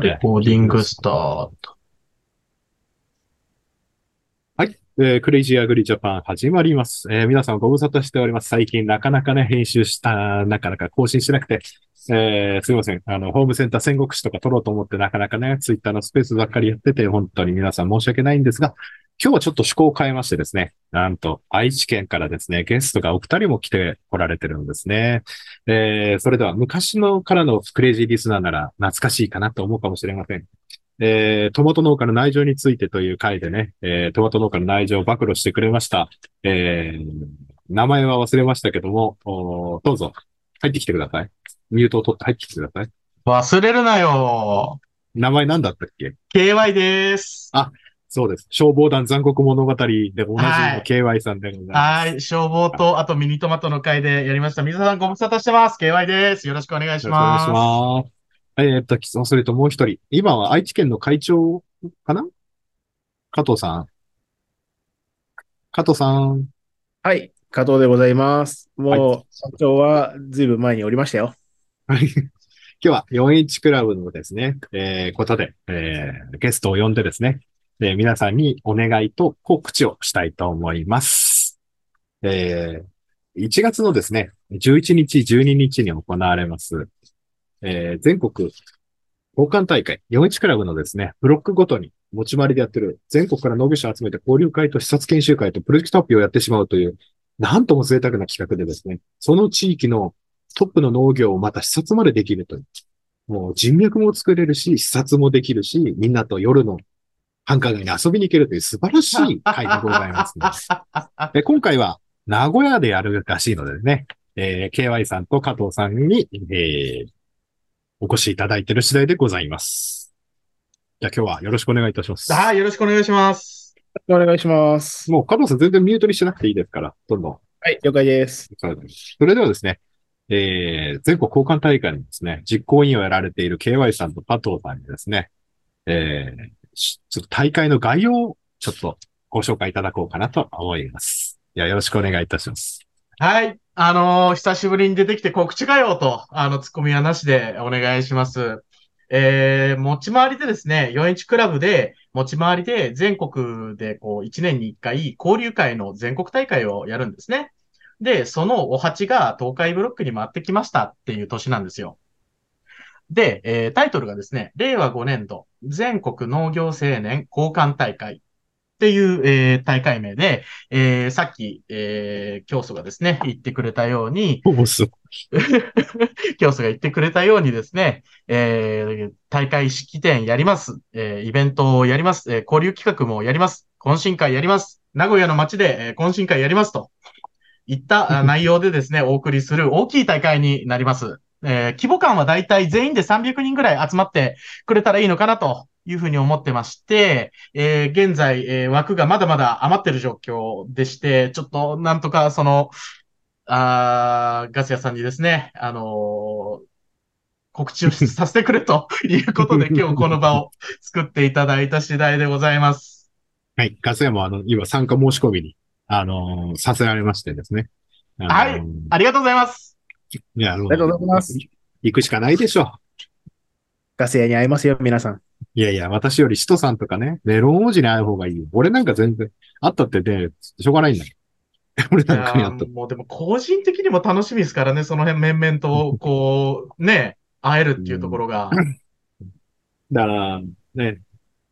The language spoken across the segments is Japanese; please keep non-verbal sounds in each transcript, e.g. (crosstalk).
レコーディングスタート。えークレイジーアグリジャパン始まります。えー皆さんご無沙汰しております。最近なかなかね、編集した、なかなか更新しなくて、えーすいません。あの、ホームセンター戦国史とか撮ろうと思ってなかなかね、ツイッターのスペースばっかりやってて、本当に皆さん申し訳ないんですが、今日はちょっと趣向を変えましてですね、なんと、愛知県からですね、ゲストがお二人も来て来られてるんですね。えーそれでは昔のからのクレイジーリスナーなら懐かしいかなと思うかもしれません。えートマト農家の内情についてという回でね、えートマト農家の内情を暴露してくれました。えー名前は忘れましたけども、どうぞ、入ってきてください。ミュートを取って入ってきてください。忘れるなよ名前何だったっけ？KY です。そうです。消防団残酷物語でおなじみのはい KY さんでございます。はい。消防と、あとミニトマトの会でやりました。皆さんご無沙汰してます。KY です。よろしくお願いしよろしくお願いします。えーっと、それともう一人。今は愛知県の会長かな？加藤さん。加藤さん。はい、加藤でございます。もう、社長はずいぶん前におりましたよ。はい。(laughs) 今日は 4H クラブのですね、えー、ことで、えー、ゲストを呼んでですね、えー皆さんにお願いと告知をしたいと思います。えー、1月のですね、11日、12日に行われます、えー、全国交換大会、4H クラブのですね、ブロックごとに持ち回りでやってる、全国から農業者を集めて交流会と視察研修会とプロジェクト発表をやってしまうという、なんとも贅沢な企画でですね、その地域のトップの農業をまた視察までできるという。もう人脈も作れるし、視察もできるし、みんなと夜の繁華街に遊びに行けるという素晴らしい会でございます、ね (laughs) で今回は名古屋でやるらしいのでね、えー KY さんと加藤さんに、えーお越しいただいている次第でございます。じゃあ今日はよろしくお願いいたします。はい。よろしくお願いします。お願いします。もう加藤さん全然ミュートにしなくていいですから、どんどん。はい、了解です。それではですね、えー、全国交換大会のですね、実行委員をやられている KY さんと加藤さんにですね、えー、しちょっと大会の概要をちょっとご紹介いただこうかなと思います。いや、よろしくお願いいたします。はい。あのー久しぶりに出てきて告知かよと、あの、ツッコミはなしでお願いします。えー、持ち回りでですね、4-1クラブで、持ち回りで全国でこう、1年に1回交流会の全国大会をやるんですね。で、そのお鉢が東海ブロックに回ってきましたっていう年なんですよ。で、えータイトルがですね、令和5年度全国農業青年交換大会っていう、えー大会名で、えーさっき、えー教祖がですね、言ってくれたように、(laughs) 教祖が言ってくれたようにですね、えー大会式典やります。えーイベントをやります。えー交流企画もやります。懇親会やります。名古屋の街で、えー懇親会やりますと。いったあ (laughs) 内容でですね、お送りする大きい大会になります。えー規模感はだいたい全員で300人ぐらい集まってくれたらいいのかなというふうに思ってまして、えー現在、えー枠がまだまだ余ってる状況でして、ちょっとなんとかその、あーガス屋さんにですね、あのー告知をさせてくれと (laughs) いうことで今日この場を作っていただいた次第でございます。はい。ガス屋もあの、今参加申し込みに、あのーさせられましてですね。あのーはいありがとうございます。いや、あのありがとうございます。行くしかないでしょガス屋に会いますよ、皆さん。いやいや、私より使徒さんとかね、メロン王子に会う方がいいよ。俺なんか全然、会ったってね、しょうがないんだよ。(laughs) 俺いなんかに会ったもうでも個人的にも楽しみですからね、その辺面々とこう、ね、会えるっていうところが。だから、ね、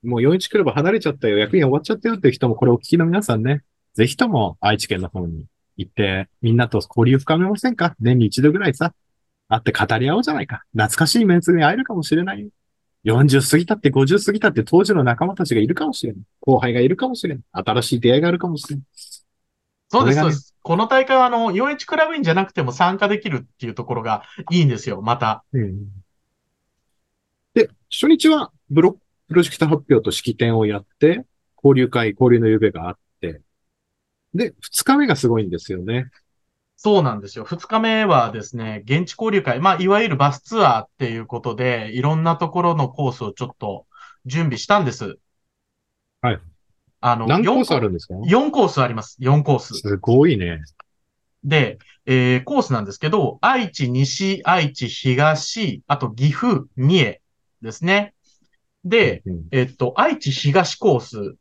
もう41クラブ離れちゃったよ、役員終わっちゃったよっていう人も、これお聞きの皆さんね、ぜひとも愛知県の方に行って、みんなと交流深めませんか？年に一度ぐらいさ、会って語り合おうじゃないか。懐かしいメンツに会えるかもしれないよ。40過ぎたって50過ぎたって当時の仲間たちがいるかもしれない。後輩がいるかもしれない。新しい出会いがあるかもしれない。そうです、ねそうです。この大会はあの、41クラブ員じゃなくても参加できるっていうところがいいんですよ、また。うんで、初日はブロプロジェクト発表と式典をやって、交流会、交流の夢があって、で、二日目がすごいんですよね。そうなんですよ。二日目はですね、現地交流会、まあ、いわゆるバスツアーっていうことで、いろんなところのコースをちょっと準備したんです。はい。あの、何コース4あるんですか？4コースあります。4コース。すごいね。で、えーコースなんですけど、愛知西、愛知東、あと岐阜、三重、ですね。で、うんえっと、愛知東コース、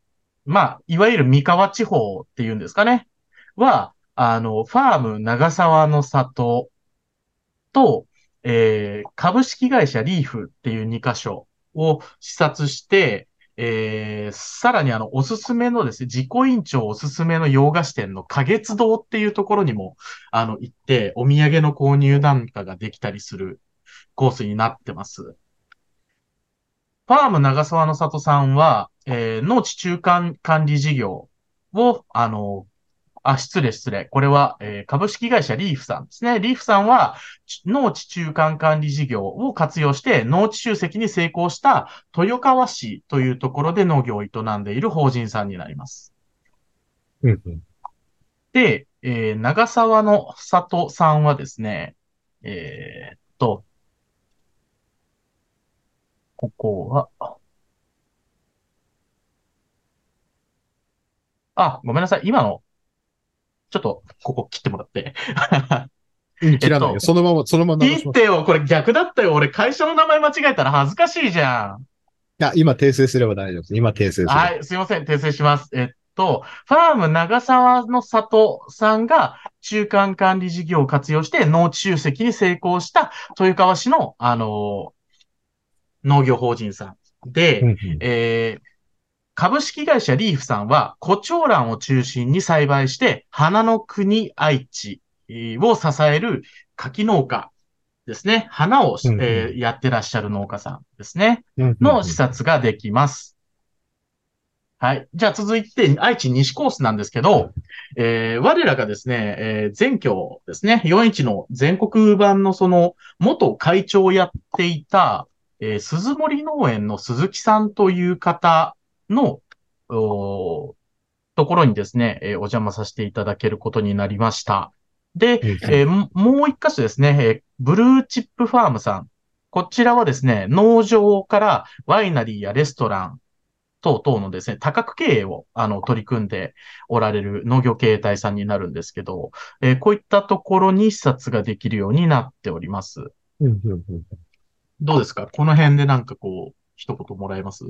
まあ、いわゆる三河地方っていうんですかね。は、あの、ファーム長沢の里と、えー株式会社リーフっていう2箇所を視察して、えーさらにあの、おすすめのですね、自己委員長おすすめの洋菓子店の花月堂っていうところにも、あの、行って、お土産の購入なんかができたりするコースになってます。ファーム長沢の里さんは、えー農地中間管理事業を、あの、あ、失礼失礼。これは、えー株式会社リーフさんですね。リーフさんは、ち農地中間管理事業を活用して農地集積に成功した豊川市というところで農業を営んでいる法人さんになります。うんうんで、えー長沢の里さんはですね、えーっと、ここは、あ、ごめんなさい。今の、ちょっと、ここ切ってもらって。うん切らないよ。えっとそのまま、そのまま。切ってよ。これ逆だったよ。俺、会社の名前間違えたら恥ずかしいじゃん。いや、今訂正すれば大丈夫です。今訂正すれば。はい、すいません。訂正します。えっと、ファーム長沢の里さんが中間管理事業を活用して農地集積に成功した豊川市の、あの農業法人さんで、うんうんえー株式会社リーフさんは、胡蝶蘭を中心に栽培して、花の国愛知えーを支える柿農家ですね。花を、うんうんえーやってらっしゃる農家さんですね。うんうんの視察ができます。はい。じゃあ続いて、愛知西コースなんですけど、えー我らがですね、えー全教ですね、4-1の全国版のその、元会長をやっていた、えー鈴森農園の鈴木さんという方の、ところにですね、えーお邪魔させていただけることになりました。で、えーももう一箇所ですね、えーブルーチップファームさん。こちらはですね、農場からワイナリーやレストラン等々のですね、多角経営をあの取り組んでおられる農業経営体さんになるんですけど、えーこういったところに視察ができるようになっております。どうですか？この辺でなんかこう、一言もらえます？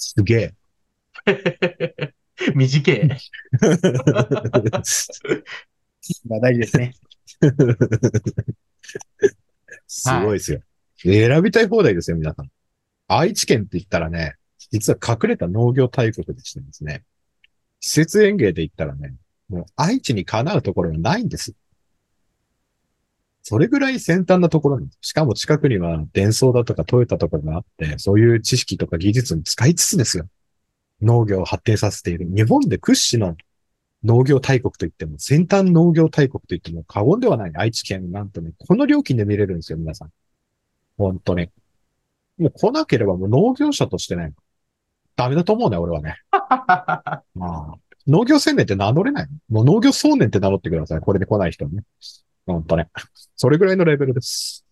すげえ。(laughs) 短い。(laughs) まあ大事ですね。(laughs) すごいですよ。選びたい放題ですよ、皆さん。愛知県って言ったらね、実は隠れた農業大国でしてですね、施設園芸で言ったらね、もう愛知にかなうところがないんです。それぐらい先端なところなんです。しかも近くには伝送だとかトヨタとかがあって、そういう知識とか技術に使いつつですよ。農業を発展させている。日本で屈指の農業大国と言っても、先端農業大国と言っても過言ではない愛知県なんとね、この料金で見れるんですよ、皆さん。本当に。もう来なければもう農業者としてね、ダメだと思うね、俺はね。(laughs) まあ、農業青年って名乗れないもう農業壮年って名乗ってください。これで来ない人はね。本当ね。それぐらいのレベルです。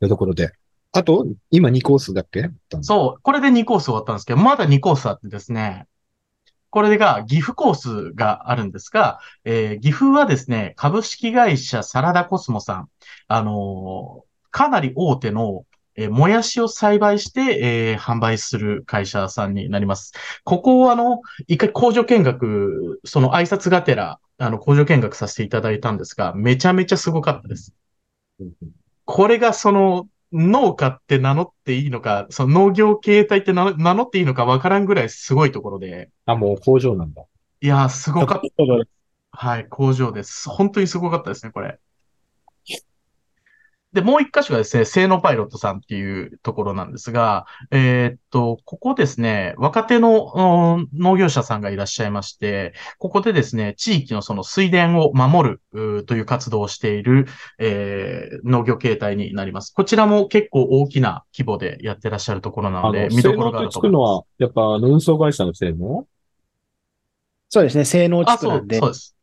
というところで。あと、今2コースだっけ？そう、これで2コース終わったんですけど、まだ2コースあってですね、これが岐阜コースがあるんですが、えー岐阜はですね、株式会社サラダコスモさん、あのーかなり大手の、えーもやしを栽培して、えー販売する会社さんになります。ここをあの、一回工場見学、その挨拶がてら、あの、工場見学させていただいたんですが、めちゃめちゃすごかったです。これがその農家って名乗っていいのか、その農業経営体って名名乗っていいのかわからんぐらいすごいところで、あ、もう工場なんだ。いやー、すごかった。はい、工場です。本当にすごかったですね、これ。で、もう一箇所がですね、性能パイロットさんっていうところなんですが、えーっと、ここですね、若手のうん農業者さんがいらっしゃいまして、ここでですね、地域のその水田を守るという活動をしている、えー農業形態になります。こちらも結構大きな規模でやってらっしゃるところなので、見どころがあると思います。は、やっぱ、運送会社の性能？そうですね、性能地区なんでそう、です。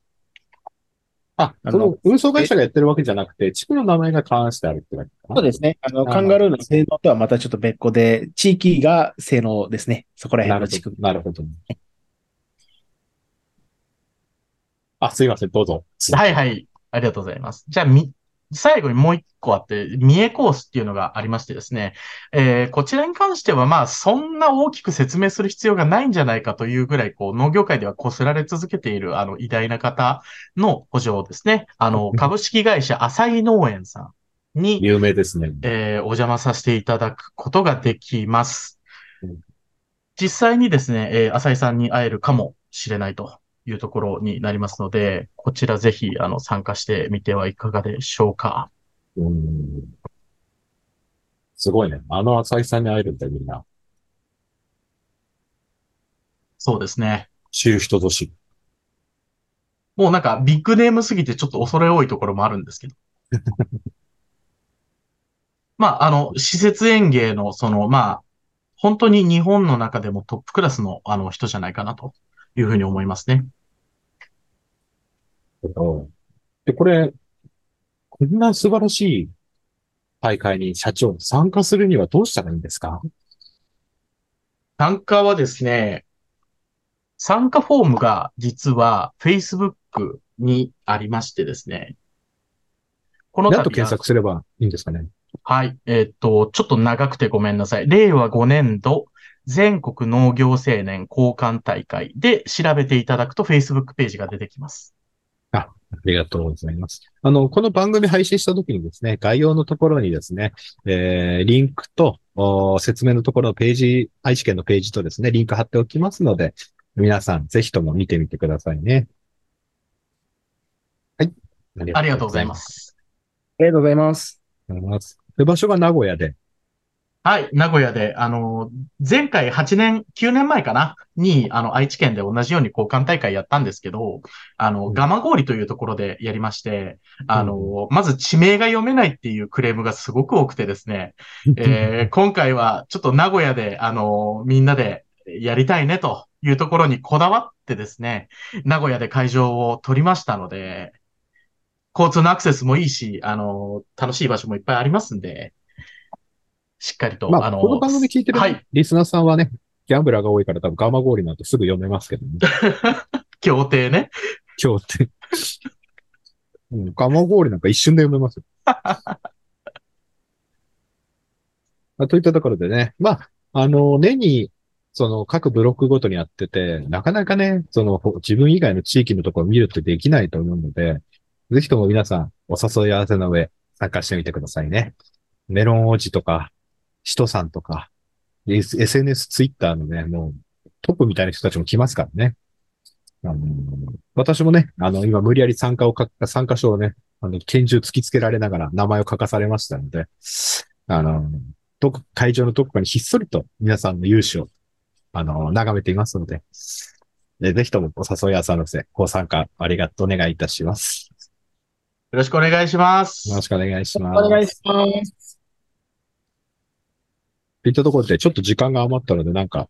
あ、あのその運送会社がやってるわけじゃなくて、地区の名前が関してあるってわけかな。そうですね。あの、カンガルーの性能とはまたちょっと別個で、地域が性能ですね。そこら辺の地区。。なるほど。あ、すいません、どうぞ。はいはい。ありがとうございます。じゃあ、み、最後にもう一個あって、三重コースっていうのがありましてですね、えーこちらに関してはまあ、そんな大きく説明する必要がないんじゃないかというぐらい、こう、農業界ではこすられ続けている、あの、偉大な方の補助をですね、あの、株式会社浅井農園さんに、有名ですね。えーお邪魔させていただくことができます。うん。実際にですね、えー浅井さんに会えるかもしれないというところになりますので、こちらぜひ、あの、参加してみてはいかがでしょうか。うん。すごいね。あの浅井さんに会えるんだよ、みんな。そうですね。知る人ぞ知る。もうなんかビッグネームすぎてちょっと恐れ多いところもあるんですけど。(laughs) まあ、あの、施設園芸の、その、まあ、本当に日本の中でもトップクラスの、あの、人じゃないかなというふうに思いますね。で、これ、こんな素晴らしい大会に社長参加するにはどうしたらいいんですか？参加はですね、参加フォームが実は Facebook にありましてですね。この度は何と検索すればいいんですかね？はい。えっと、ちょっと長くてごめんなさい。令和5年度全国農業青年交換大会で調べていただくと Facebook ページが出てきます。ありがとうございます。あの、この番組配信した時にですね、概要のところにですね、えー、リンクと、お説明のところのページ、愛知県のページとですね、リンク貼っておきますので、皆さんぜひとも見てみてくださいね。はい。あありがとうございま。す。ありがとうございます。ありがとうございます。で、場所が名古屋で、はい。名古屋で、あの、前回8年、9年前かなに、あの、愛知県で同じように交換大会やったんですけど、あの、うん蒲郡というところでやりまして、あの、まず地名が読めないっていうクレームがすごく多くてですね、(laughs) えー今回はちょっと名古屋で、あの、みんなでやりたいねというところにこだわってですね、名古屋で会場を取りましたので、交通のアクセスもいいし、あの、楽しい場所もいっぱいありますんで、しっかりと、まあ、の、この番組聞いてる、はい、リスナーさんはね、ギャンブラーが多いから多分ガマ氷なんてすぐ読めますけどね。(laughs) 協定ね。今日って。うん、ガマ氷なんか一瞬で読めますよ。(laughs) まあ、といったところでね、まあ、あの、年に、その各ブロックごとにやってて、なかなかね、そのほ自分以外の地域のところを見るってできないと思うので、ぜひとも皆さんお誘い合わせの上参加してみてくださいね。メロン王子とか、シトさんとか、S- SNS、ツイッターのね、もうトップみたいな人たちも来ますからね。あの私もね、あの、今無理やり参加をか、参加書をね、あの、拳銃突きつけられながら名前を書かされましたので、あの、どこ、会場のどこかにひっそりと皆さんの勇姿を、あの、眺めていますので、でぜひともお誘い合わせのせ、ご参加ありがとうお願いいたします。よろしくお願いします。よろしくお願いします。お願いします。といったところで、ちょっと時間が余ったので、なんか、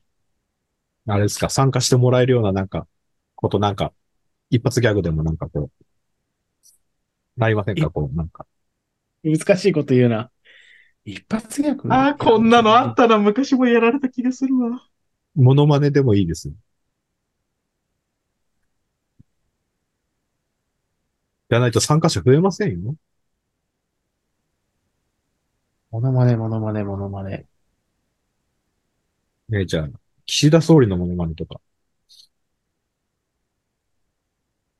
あれですか、参加してもらえるようななんか、ことなんか、一発ギャグでもなんかこう、なりませんかこう、なんか。難しいこと言うな。一発ギャグ？ああ、こんなのあったな。昔もやられた気がするわ。モノマネでもいいです。じゃないと参加者増えませんよ。モノマネ、モノマネ、モノマネ。ねじゃあ、岸田総理のモノマネとか。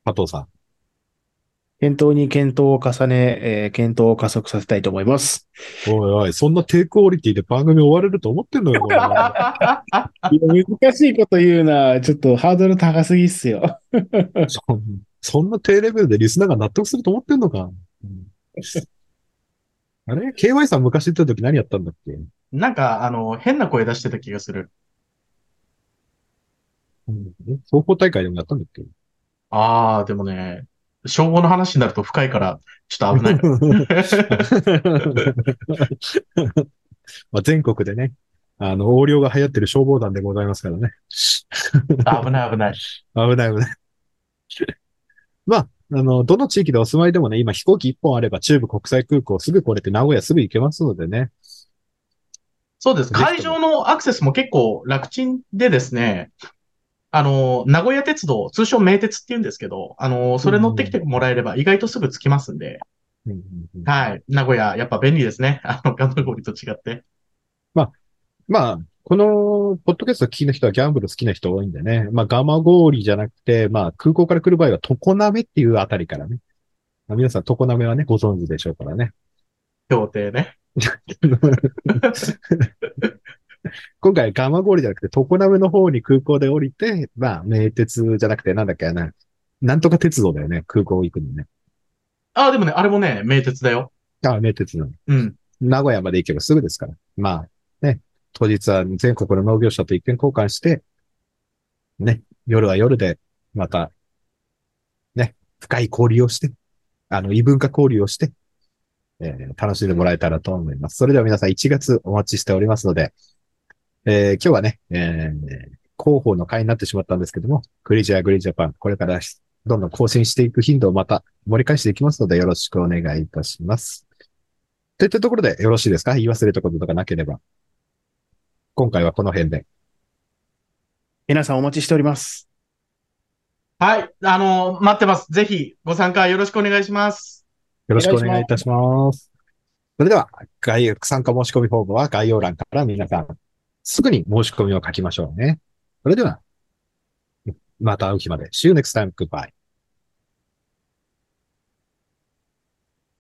加藤さん。検討に検討を重ね、えー検討を加速させたいと思います。おいおい、そんな低クオリティで番組終われると思ってんのよ、(laughs) これ難しいこと言うな。ちょっとハードル高すぎっすよ。そんそんな低レベルでリスナーが納得すると思ってんのか。うんあれ ?KY さん昔言ってた時何やったんだっけ、なんか、あの、変な声出してた気がする。うん、双方大会でもやったんだっけ？ああ、でもね、消防の話になると深いから、ちょっと危ない。(laughs) まあ全国でね、あの、横領が流行ってる消防団でございますからね。危ない危ない。危ない危ない。まあ、あの、どの地域でお住まいでもね、今飛行機一本あれば中部国際空港すぐ来れて名古屋すぐ行けますのでね。そうです。会場のアクセスも結構楽ちんでですね、あの、名古屋鉄道、通称名鉄って言うんですけど、あの、それ乗ってきてもらえれば意外とすぐ着きますんで、うんうんうんはい。名古屋、やっぱ便利ですね。あの、ガマゴリと違って。まあ、この、ポッドキャスト好きな人はギャンブル好きな人多いんでね。まあ、ガマゴーリじゃなくて、まあ、空港から来る場合は、常滑っていうあたりからね。まあ、皆さん、常滑はね、ご存知でしょうからね。協定ね。(laughs) 今回、ガマゴーリじゃなくて、常滑の方に空港で降りて、まあ、名鉄じゃなくて、なんだっけな。なんとか鉄道だよね。空港行くのね。あ、でもね、あれもね、名鉄だよ。ああ、名鉄なの。うん。名古屋まで行けばすぐですから。まあ、ね。当日は全国の農業者と意見交換して、ね。夜は夜で、また、ね。深い交流をして、あの、異文化交流をして、えー楽しんでもらえたらと思います。それでは皆さん1月お待ちしておりますので、えー今日はね、えー広報の会になってしまったんですけども、グリジャーグリジャパン、これからどんどん更新していく頻度をまた盛り返していきますので、よろしくお願いいたします。といったところでよろしいですか？言い忘れたこととかなければ。今回はこの辺で。皆さんお待ちしております。はい。あの、待ってます。ぜひ、ご参加よろしくお願いします。よろしくお願いいたします。それでは、概要、参加申し込みフォームは概要欄から皆さん、すぐに申し込みを書きましょうね。それでは、また会う日まで。See you next time. Goodbye.